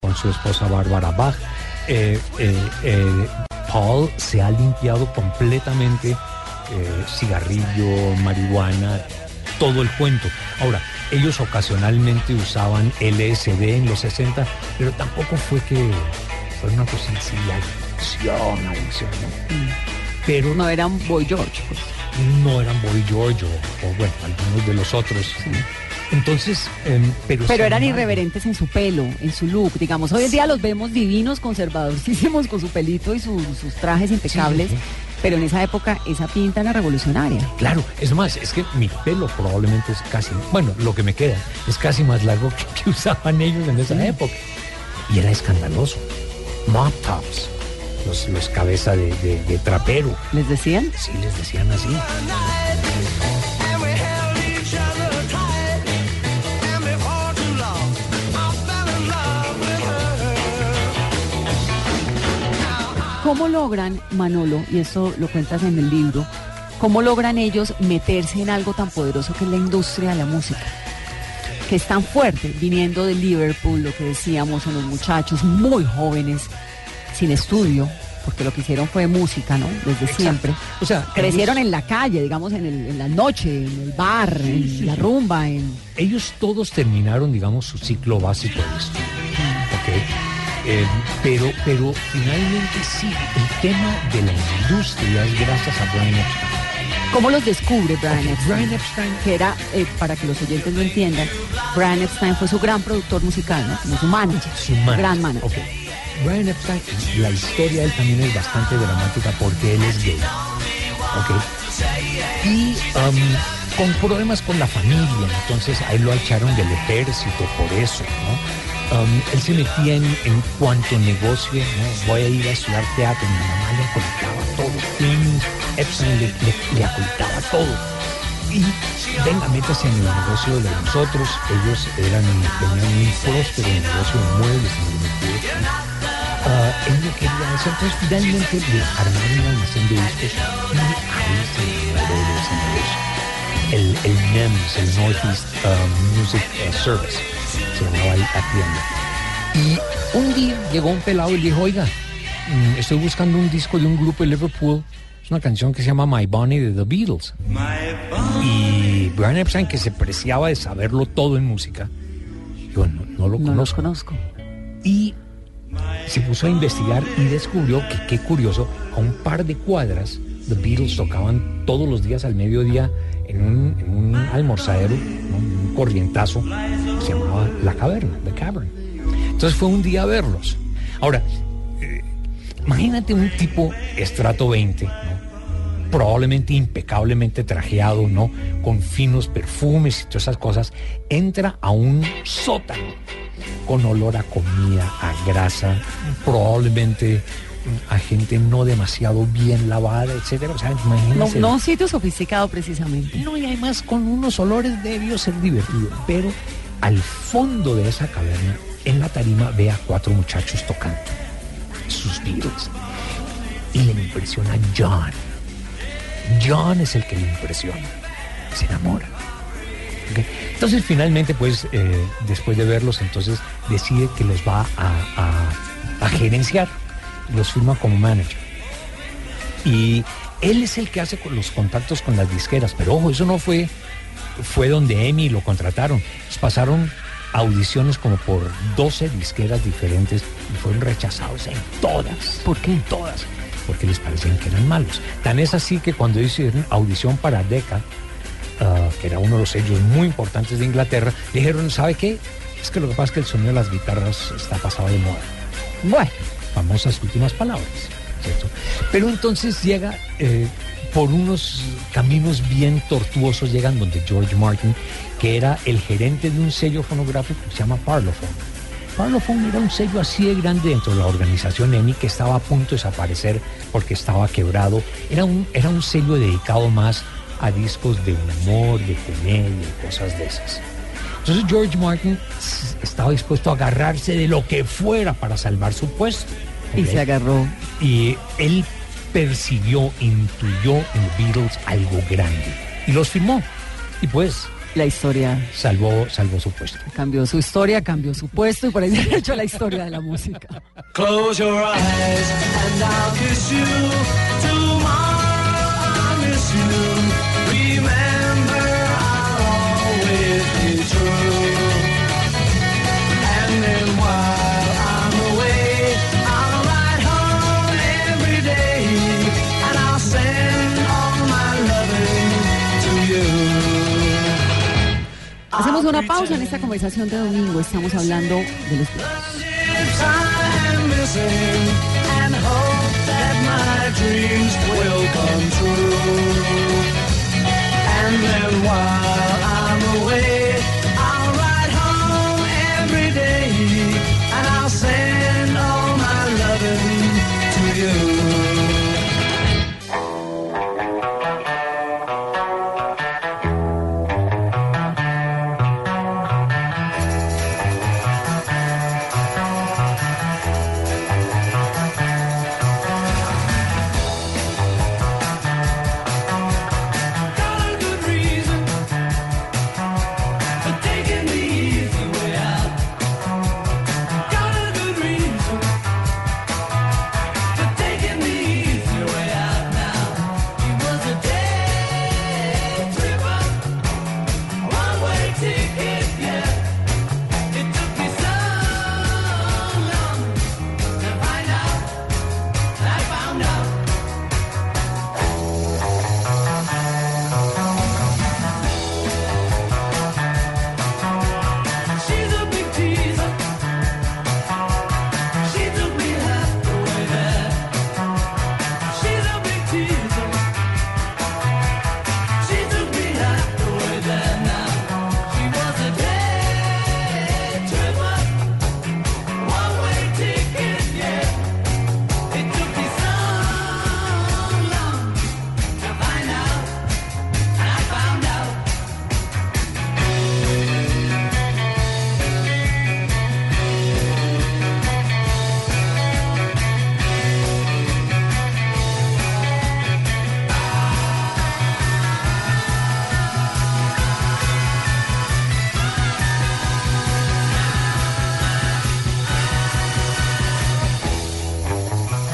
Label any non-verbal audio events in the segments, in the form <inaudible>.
Con su esposa Bárbara Bach. Eh, eh, eh, Paul se ha limpiado completamente cigarrillo, marihuana, todo el cuento. Ahora, ellos ocasionalmente usaban LSD en los 60, pero tampoco fue que fue una cosa así, adicción, adicción. Pero No eran Boy George, pues. no eran Boy George o, o, bueno, algunos de los otros. Entonces, em, pero, Pero eran irreverentes en su pelo, en su look. Digamos, hoy en día los vemos divinos, conservadorísimos, con su pelito y su- sus trajes impecables. sí, sí. Pero en esa época, esa pinta era revolucionaria. Claro, es más, es que mi pelo probablemente es casi, bueno, lo que me queda es casi más largo que, que usaban ellos en esa época. Y era escandaloso. Mop tops, los, los cabeza de, de- de trapero. ¿Les decían? Sí, les decían así. ¿Cómo logran, Manolo, y eso lo cuentas en el libro, cómo logran ellos meterse en algo tan poderoso que es la industria de la música? Que es tan fuerte, viniendo de Liverpool, lo que decíamos, unos muchachos muy jóvenes, sin estudio, porque lo que hicieron fue música, ¿no? Desde siempre. O sea, Crecieron ellos- en la calle, digamos, en, el- en la noche, en el bar, en la rumba, en... ellos todos terminaron, digamos, su ciclo básico de estudio. Eh, pero, pero finalmente sí, el tema de la industria es gracias a Brian Epstein. ¿Cómo los descubre Brian Epstein? Brian Epstein que era, eh, para que los oyentes lo entiendan, Brian Epstein fue su gran productor musical, ¿no? Como su manager, su manager. gran manager. Brian Epstein, la historia de él también es bastante dramática porque él es gay. ¿ok? Y um, con problemas con la familia, entonces a él lo echaron del ejército por eso, ¿no? Um, él se metía en, en cuanto negocio, ¿no? Voy a ir a estudiar teatro, mi mamá le ocultaba todo, Epstein le, le, le todo. Y venga, métase en el negocio de nosotros. Ellos eran, tenían un próspero negocio de muebles en el. Ah, él no quería eso, entonces finalmente le armaron una almacén de discos y ahí se de ese negocio. El, el NEMS, el Northeast um, Music uh, Service, se llamaba la tienda. Y un día llegó un pelado y dijo, oiga, mm, estoy buscando un disco de un grupo de Liverpool, es una canción que se llama My Bonnie de The Beatles. Y Brian Epstein, que se preciaba de saberlo todo en música, yo no, no lo No conozco. conozco. Y se puso a investigar y descubrió que, qué curioso, a un par de cuadras, The Beatles tocaban todos los días al mediodía en un, en un almorzadero, un corrientazo, que se llamaba La Caverna, The Cavern. Entonces fue un día a verlos. Ahora, eh, imagínate un tipo estrato 20, ¿no? probablemente impecablemente trajeado, ¿no? Con finos perfumes y todas esas cosas, entra a un sótano con olor a comida, a grasa, probablemente a gente no demasiado bien lavada, etcétera. O sea, No, imagínense. no un sitio sofisticado precisamente. No, y además con unos olores debió ser divertido. Pero al fondo de esa caverna, en la tarima, ve a cuatro muchachos tocando sus Beatles. Y le impresiona John. John es el que le impresiona. Se enamora. Entonces finalmente, pues, eh, después de verlos, entonces decide que los va a, a- a gerenciar. Los firma como manager. Y él es el que hace los contactos con las disqueras. Pero ojo, eso no fue, fue donde Emi lo contrataron. Pasaron audiciones como por 12 disqueras diferentes y fueron rechazados en todas. ¿Por qué? Todas. Porque les parecían que eran malos. Tan es así que cuando hicieron audición para Decca, ah, que era uno de los sellos muy importantes de Inglaterra, dijeron, ¿sabe qué? Es que lo que pasa es que el sonido de las guitarras está pasado de moda Bueno, famosas últimas palabras, ¿cierto? Pero entonces llega eh, por unos caminos bien tortuosos, llegan donde George Martin, que era el gerente de un sello fonográfico que se llama Parlophone. Parlophone era un sello así de grande dentro de la organización EMI que estaba a punto de desaparecer porque estaba quebrado. Era un, era un sello dedicado más a discos de humor, de comedia cosas de esas. Entonces George Martin estaba dispuesto a agarrarse de lo que fuera para salvar su puesto. Y se agarró. Y él percibió, intuyó en los Beatles algo grande. Y los firmó. Y pues la historia salvó, salvó su puesto. Cambió su historia, cambió su puesto y por ahí <laughs> se ha hecho la historia de la música. Close your eyes and I'll kiss you. Tomorrow I'll miss you. Hacemos una pausa en esta conversación de domingo. Estamos hablando de los And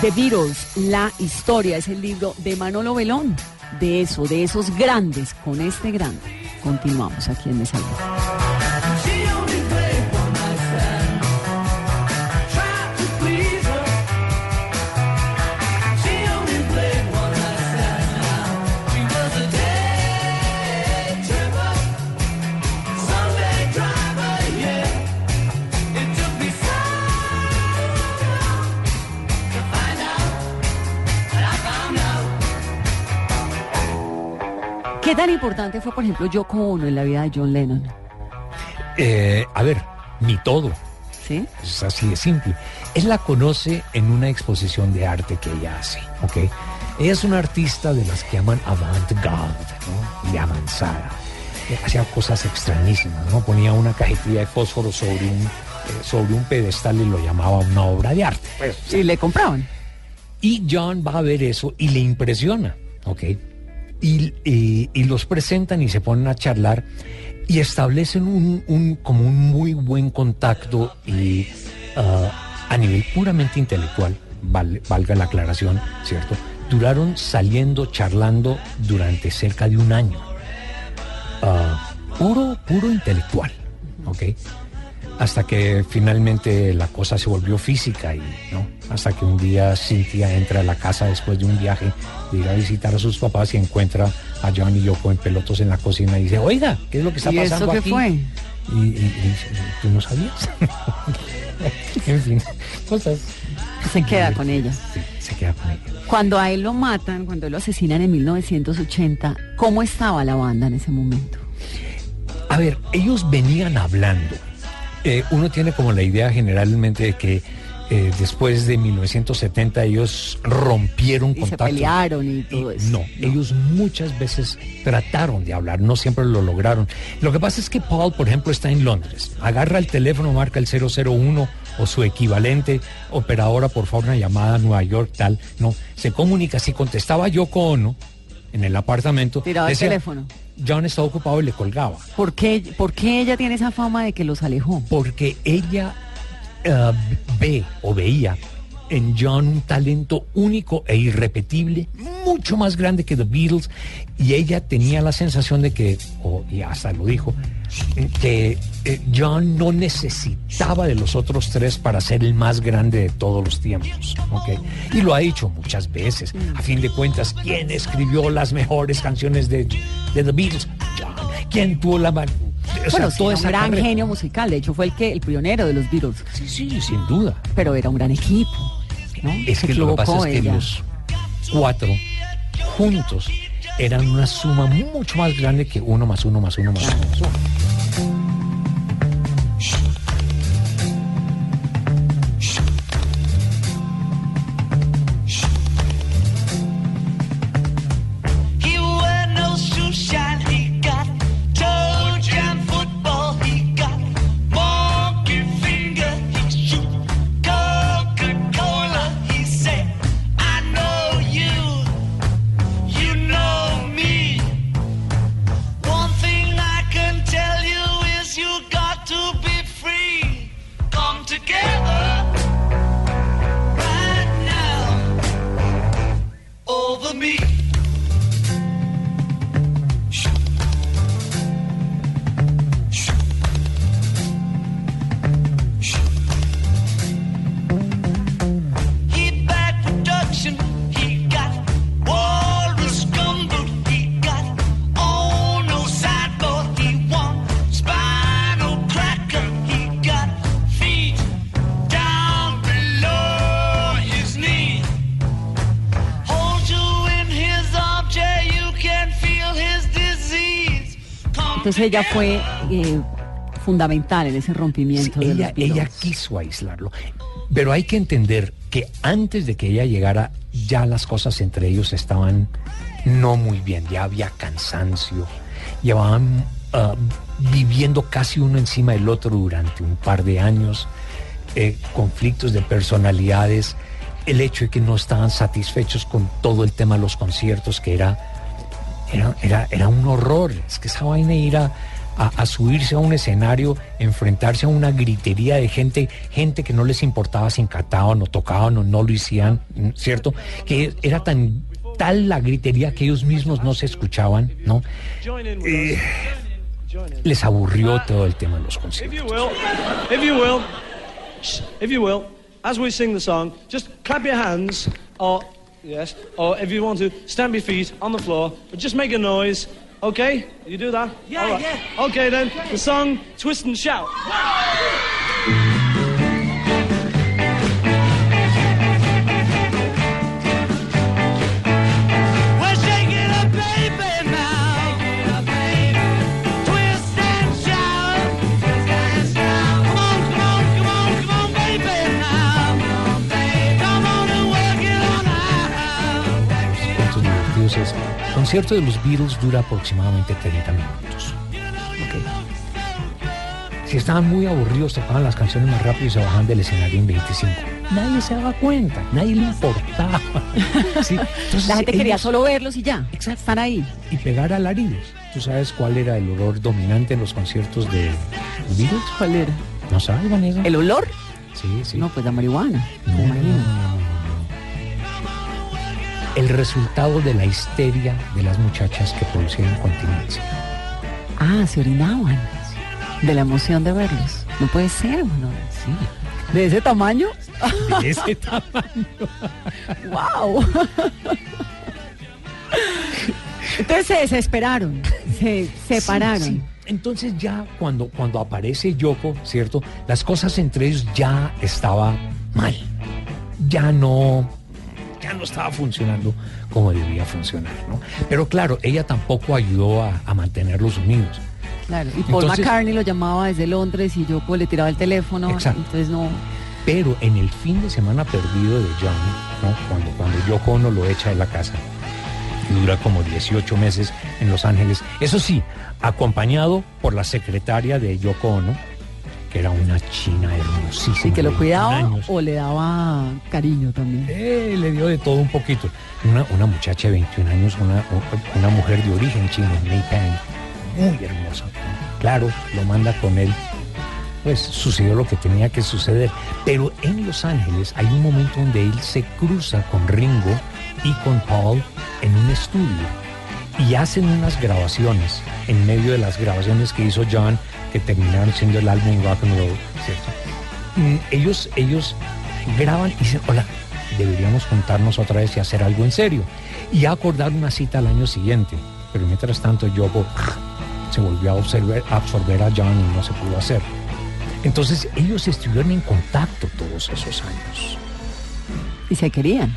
The Beatles, la historia, es el libro de Manolo Belón. De eso, de esos grandes, con este grande. Continuamos aquí en Desalvo. Tan importante fue, por ejemplo, yo como uno en la vida de John Lennon? Eh, a ver, ni todo. ¿Sí? Es así de simple. Él la conoce en una exposición de arte que ella hace, ¿ok? Ella es una artista de las que llaman avant-garde, ¿no? De avanzada. Hacía cosas extrañísimas, ¿no? Ponía una cajetilla de fósforo sobre un, eh, sobre un pedestal y lo llamaba una obra de arte. Pues, Y le compraban. y John va a ver eso y le impresiona, ¿ok? Y, los presentan y se ponen a charlar y establecen un, como un muy buen contacto y ah, a nivel puramente intelectual, val- valga la aclaración, ¿cierto? Duraron saliendo, charlando durante cerca de un año. Ah, puro, puro intelectual, ¿ok? Hasta que finalmente la cosa se volvió física y, ¿no? Hasta que un día Cintia entra a la casa después de un viaje de ir a visitar a sus papás y encuentra a John y Yoko en pelotos en la cocina y dice, oiga, ¿qué es lo que está ¿Y eso pasando qué aquí? fue? Y, y- ¿tú no sabías? <laughs> en fin, cosas. Se queda con ella. Sí, se queda con ella. Cuando a él lo matan, cuando él lo asesinan en 1980, ¿cómo estaba la banda en ese momento? A ver, ellos venían hablando eh, uno tiene como la idea generalmente de que eh, después de 1970 ellos rompieron Y contacto. se pelearon y todo eso. No, ellos muchas veces trataron de hablar, no siempre lo lograron. Lo que pasa es que Paul, por ejemplo, está en Londres. Agarra el teléfono, marca el 001 o su equivalente, operadora, por favor, una llamada a Nueva York, tal. No, se comunica. Si contestaba Yoko Ono en el apartamento, Tiraba el teléfono. John está ocupado y le colgaba. ¿Por qué, ¿Por qué ella tiene esa fama de que los alejó? porque ella eh, ve o veía en John un talento único e irrepetible, mucho más grande que The Beatles, y ella tenía la sensación de que, o- y hasta lo dijo, que eh, John no necesitaba de los otros tres para ser el más grande de todos los tiempos. Y lo ha dicho muchas veces. A fin de cuentas, ¿quién escribió las mejores canciones de, de The Beatles? John. ¿Quién tuvo la... o bueno, sí, toda era un gran carrera. genio musical. De hecho, fue el que el pionero de los Beatles. Sí, sí, sin duda. Pero era un gran equipo. ¿no? Es Se que lo que pasa es que ella. los cuatro juntos eran una suma mucho más grande que uno más uno más uno más uno. más uno. Entonces ella fue eh, fundamental en ese rompimiento de ella, los ella quiso aislarlo. Pero hay que entender que antes de que ella llegara, ya las cosas entre ellos estaban no muy bien. Ya había cansancio. Llevaban ah, viviendo casi uno encima del otro durante un par de años. eh, conflictos de personalidades. El hecho de que no estaban satisfechos con todo el tema de los conciertos, que era era, era, era un horror. Es que esa vaina ir a, a- subirse a un escenario, enfrentarse a una gritería de gente, gente que no les importaba si encataban o tocaban o no lo hicieran, ¿cierto? Que era tan tal la gritería que ellos mismos no se escuchaban, ¿no? Eh, les aburrió todo el tema de los conciertos. if you will, if you will, as we sing the song, just clap your hands, or yes, or if you want to, stamp your feet on the floor, but just make a noise. Okay, you do that? Yeah, yeah. Okay then, the song "Twist and Shout." Divertidos es, el concierto de los Beatles dura aproximadamente 30 minutos. Si estaban muy aburridos, tocaban las canciones más rápido y se bajaban del escenario en 25. Nadie se daba cuenta, nadie le importaba. <laughs> Sí, entonces La gente quería solo verlos y ya. Exacto. Están ahí. Y pegar alaridos. ¿Tú sabes cuál era el olor dominante en los conciertos de Beatles? ¿Cuál era? ¿No sabes, Vanessa? ¿El olor? Sí, sí. No, pues la marihuana. No, me no, no, El resultado de la histeria de las muchachas que producían continencia. Ah, se orinaban. De la emoción de verlos. No puede ser, ¿no? ¿De ese tamaño? De <laughs> ese tamaño. ¡Wow! Entonces se desesperaron, se separaron. Sí, sí. Entonces ya cuando, cuando aparece Yoko, ¿cierto? Las cosas entre ellos ya estaba mal. Ya no, ya no estaba funcionando como debía funcionar, ¿no? Pero claro, ella tampoco ayudó a, a mantenerlos unidos. Claro, y Paul Entonces- McCartney lo llamaba desde Londres y yo pues, le tiraba el teléfono, Exacto. entonces no... Pero en el fin de semana perdido de John, ¿no? cuando, cuando Yoko Ono lo echa de la casa, y dura como 18 meses en Los Ángeles, eso sí, acompañado por la secretaria de Yoko Ono, que era una china hermosísima. Y que lo cuidaba 21 años. o le daba cariño también. Eh, le dio de todo un poquito. Una, una muchacha de 21 años, una, una mujer de origen chino, Mei Pang, muy hermosa. Claro, lo manda con él. Pues sucedió lo que tenía que suceder. Pero en Los Ángeles hay un momento donde él se cruza con Ringo y con Paul en un estudio y hacen unas grabaciones en medio de las grabaciones que hizo John que terminaron siendo el álbum Rock and Roll, ¿cierto? Mm, ellos, ellos graban y dicen, hola, deberíamos juntarnos otra vez y hacer algo en serio. Y acordar una cita al año siguiente. Pero mientras tanto, Yoko se volvió a absorber, a absorber a John y no se pudo hacer. Entonces ellos estuvieron en contacto todos esos años. Y se querían.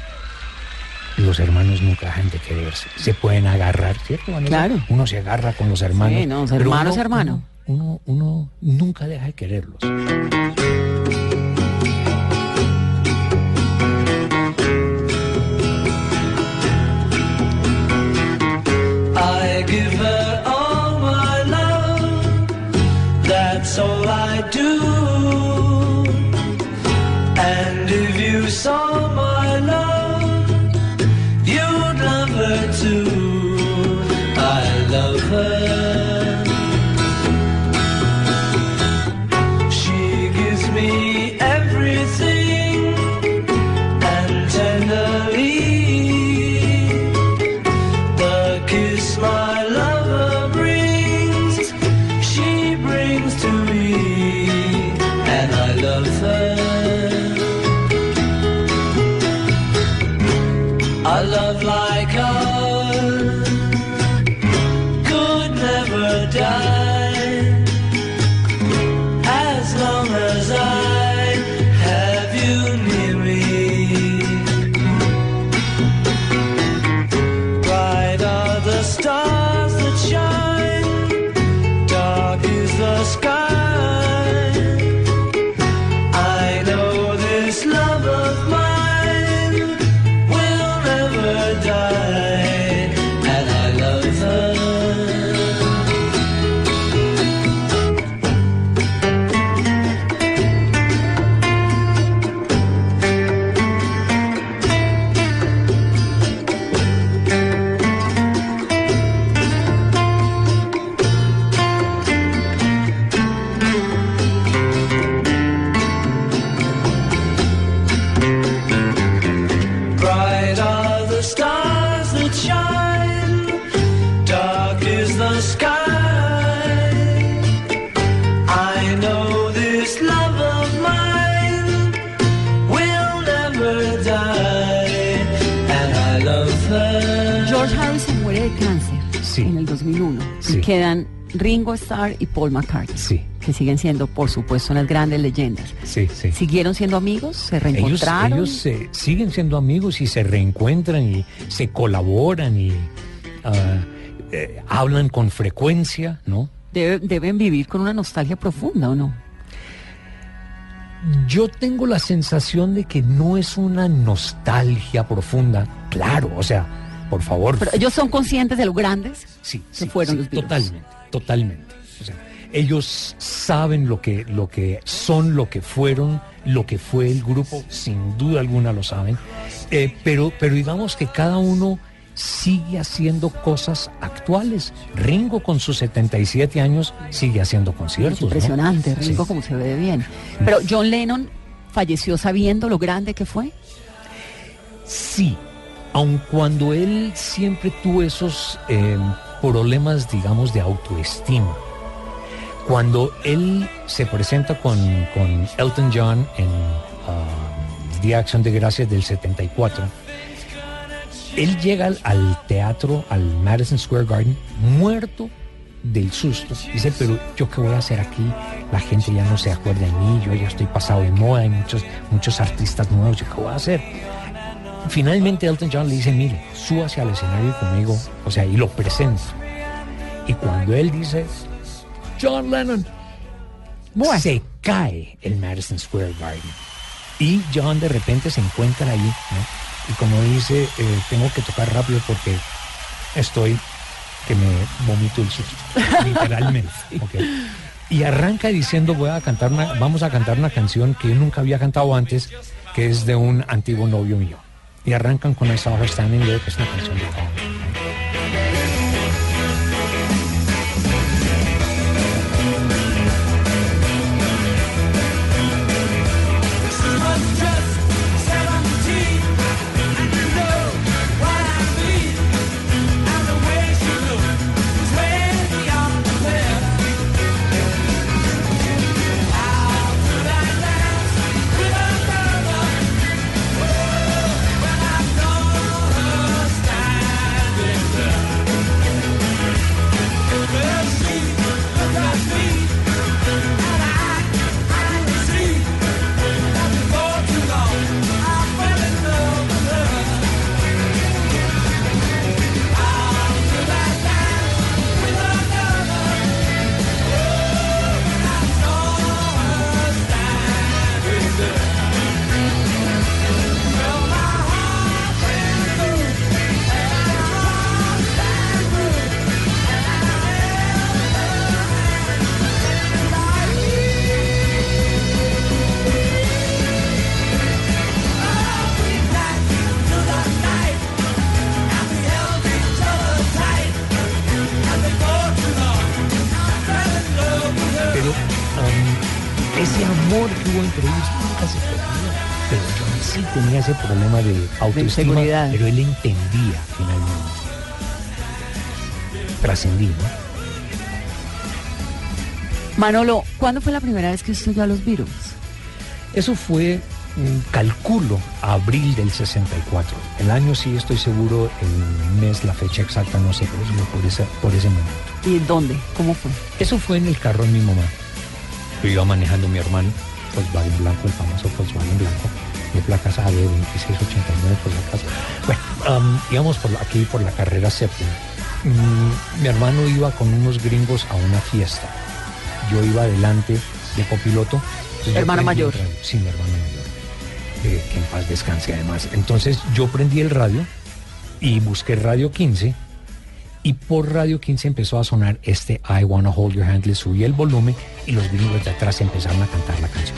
Los hermanos nunca dejan de quererse. Se pueden agarrar, ¿cierto? Vanessa? Claro. Uno se agarra con los hermanos. Sí, no, pero hermano uno, uno nunca deja de quererlos. Starr y Paul McCartney, Sí. que siguen siendo, por supuesto, unas grandes leyendas. Sí, sí. ¿Siguieron siendo amigos? ¿Se Ellos, reencontraron? ellos se- siguen siendo amigos y se reencuentran y se colaboran y eh, hablan con frecuencia, ¿no? Debe- deben vivir con una nostalgia profunda, ¿o no? Yo tengo la sensación de que no es una nostalgia profunda, claro, o sea, por favor. Pero ellos son conscientes de lo grandes. sí, se sí, fueron sí, los Beatles. totalmente, totalmente. O sea, ellos saben lo que, lo que son, lo que fueron, lo que fue el grupo, sin duda alguna lo saben. Eh, pero, pero digamos que cada uno sigue haciendo cosas actuales. Ringo con sus 77 años sigue haciendo conciertos. Es ¿no? impresionante, Ringo, Sí. como se ve bien. Pero John Lennon falleció sabiendo lo grande que fue. Sí, aun cuando él siempre tuvo esos eh, problemas, digamos, de autoestima. Cuando él se presenta con, con Elton John en el Día de Acción de Gracias del 74, él llega al, teatro, al Madison Square Garden, muerto del susto. Dice, pero yo qué voy a hacer aquí, la gente ya no se acuerda de mí, yo ya estoy pasado de moda, hay muchos, muchos artistas nuevos, yo qué voy a hacer. Finalmente Elton John le dice, mire, súbase al escenario conmigo, o sea, y lo presenta. Y cuando él dice, John Lennon. Bueno. Se cae el Madison Square Garden. Y John de repente se encuentra ahí, ¿no? Y como dice, eh, tengo que tocar rápido porque estoy que me vomito el susto, <laughs> literalmente. Y arranca diciendo, voy a cantar una, vamos a cantar una canción que yo nunca había cantado antes, que es de un antiguo novio mío. Y arrancan con Her Standing There, que es una canción de tenía ese problema de autoestima, inseguridad. pero él entendía finalmente. Trascendí, ¿no? Manolo, ¿cuándo fue la primera vez que usted oyó a los Beatles? Eso fue, mm, calculo, abril del 64. El año sí estoy seguro, el mes, la fecha exacta, no sé, pero por ese, por ese momento. ¿Y dónde? ¿Cómo fue? Eso fue en el carro de mi mamá. Yo iba manejando mi hermano, Volkswagen Blanco, el famoso Volkswagen Blanco, de placas AB 2689 por la casa. Bueno, um, íbamos por la- aquí por la carrera séptima. Mm, mi hermano iba con unos gringos a una fiesta. Yo iba adelante de copiloto. Hermano mayor. Sí, mi hermano mayor. Eh, que en paz descanse además. Entonces yo prendí el radio y busqué Radio 15 y por Radio 15 empezó a sonar este I Wanna Hold Your Hand, le subí el volumen y los gringos de atrás empezaron a cantar la canción.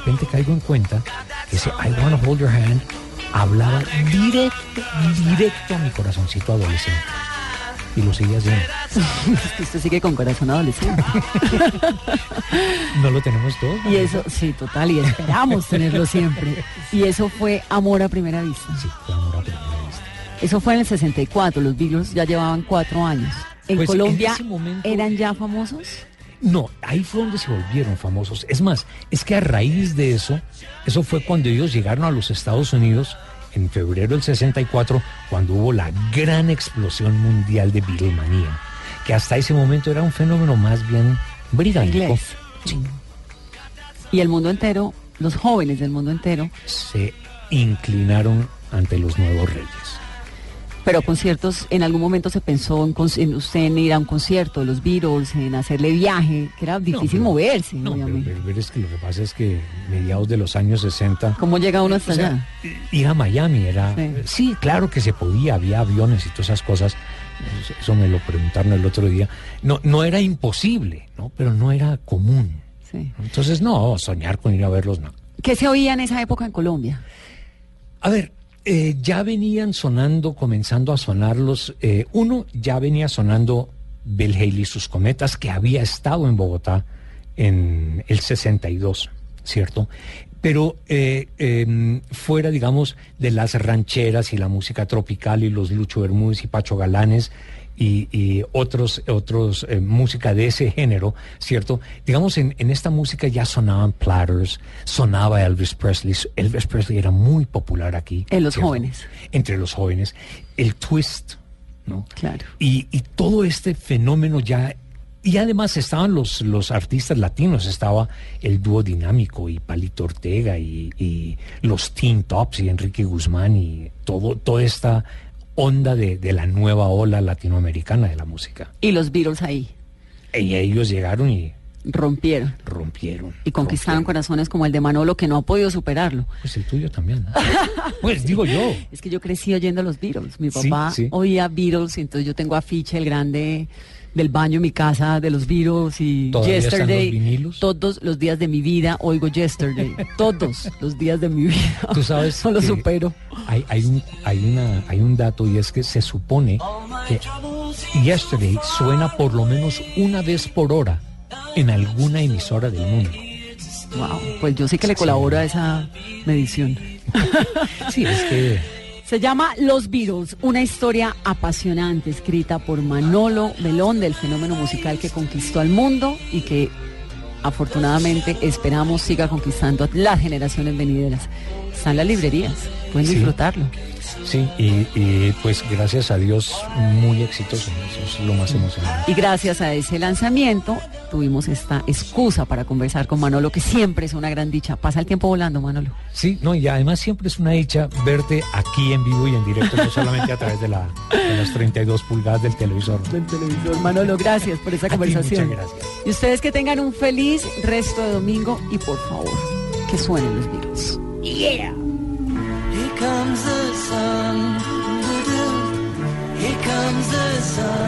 Repente caigo en cuenta que ese I Wanna Hold Your Hand hablaba directo, directo a mi corazoncito adolescente. Y lo seguía haciendo. <laughs> Usted sigue con corazón adolescente. <laughs> No lo tenemos todo. Y eso, sí, total, y esperamos tenerlo siempre. Y eso fue amor a primera vista. Sí, fue amor a primera vista. Eso fue en el 64, los Beatles ya llevaban cuatro años. ¿En Pues, Colombia momento- eran ya famosos? No, ahí fue donde se volvieron famosos. Es más, es que a raíz de eso, eso fue cuando ellos llegaron a los Estados Unidos en febrero del 64, cuando hubo la gran explosión mundial de Beatlemanía, que hasta ese momento era un fenómeno más bien británico. Sí, Y el mundo entero, los jóvenes del mundo entero, se inclinaron ante los nuevos reyes. Pero conciertos, en algún momento se pensó en, en usted en ir a un concierto de los Beatles, en hacerle viaje, que era difícil pero- moverse, No, pero, obviamente. pero- pero es que lo que pasa es que mediados de los años 60 ¿Cómo llega uno hasta O sea, allá? ir a Miami era... Sí. Sí. claro que se podía, había aviones y todas esas cosas. Eso me lo preguntaron el otro día. No, no era imposible, ¿no? Pero no era común. Sí. Entonces, no, soñar con ir a verlos, no. ¿Qué se oía en esa época en Colombia? A ver, eh, ya venían sonando, comenzando a sonarlos. eh, uno, ya venía sonando Bill y sus cometas, que había estado en Bogotá en el 62, ¿cierto? Pero eh, em, fuera, digamos, de las rancheras y la música tropical y los Lucho Bermúdez y Pacho Galanes y, y otros, otros eh, música de ese género, ¿cierto? Digamos, en, en esta música ya sonaban Platters, sonaba Elvis Presley. Elvis Presley era muy popular aquí. En los ¿cierto? jóvenes. Entre los jóvenes. El twist, ¿no? Claro. Y, y todo este fenómeno ya... Y además estaban los, los artistas latinos, estaba el dúo dinámico y Palito Ortega y, y los Teen Tops y Enrique Guzmán y todo, toda esta onda de, de la nueva ola latinoamericana de la música. Y los Beatles ahí Y ellos llegaron y rompieron rompieron. y conquistaron rompieron. corazones como el de Manolo que no ha podido superarlo. Pues el tuyo también. ¿no? <laughs> pues digo yo. Es que yo crecí oyendo a los Beatles. Mi papá sí. oía Beatles entonces yo tengo afiche el grande del baño en mi casa de los Beatles y ¿Todavía están Yesterday. los vinilos? Todos los días de mi vida oigo Yesterday. todos los días de mi vida. <laughs> Tú sabes No <laughs> lo supero. Hay, hay, un, hay, una, hay un dato y es que se supone que Yesterday suena por lo menos una vez por hora en alguna emisora del mundo. Wow, pues yo sí que le colaboro a esa medición. <laughs> Sí, es que Se llama Los Beatles, una historia apasionante escrita por Manolo Belón del fenómeno musical que conquistó al mundo y que afortunadamente esperamos siga conquistando a las generaciones venideras. Están las librerías, pueden Sí. disfrutarlo. sí, y, y, pues gracias a Dios muy exitoso, eso es lo más emocionante. Y gracias a ese lanzamiento tuvimos esta excusa para conversar con Manolo, que siempre es una gran dicha. Pasa el tiempo volando, Manolo. Sí, no, y además siempre es una dicha verte aquí en vivo y en directo, no solamente a través de, la, de las 32 pulgadas del televisor. Del televisor. Manolo, gracias por esa A ti, conversación. muchas gracias. Y ustedes que tengan un feliz resto de domingo y por favor, que suenen los Beatles. Here comes the sun. Here comes the sun.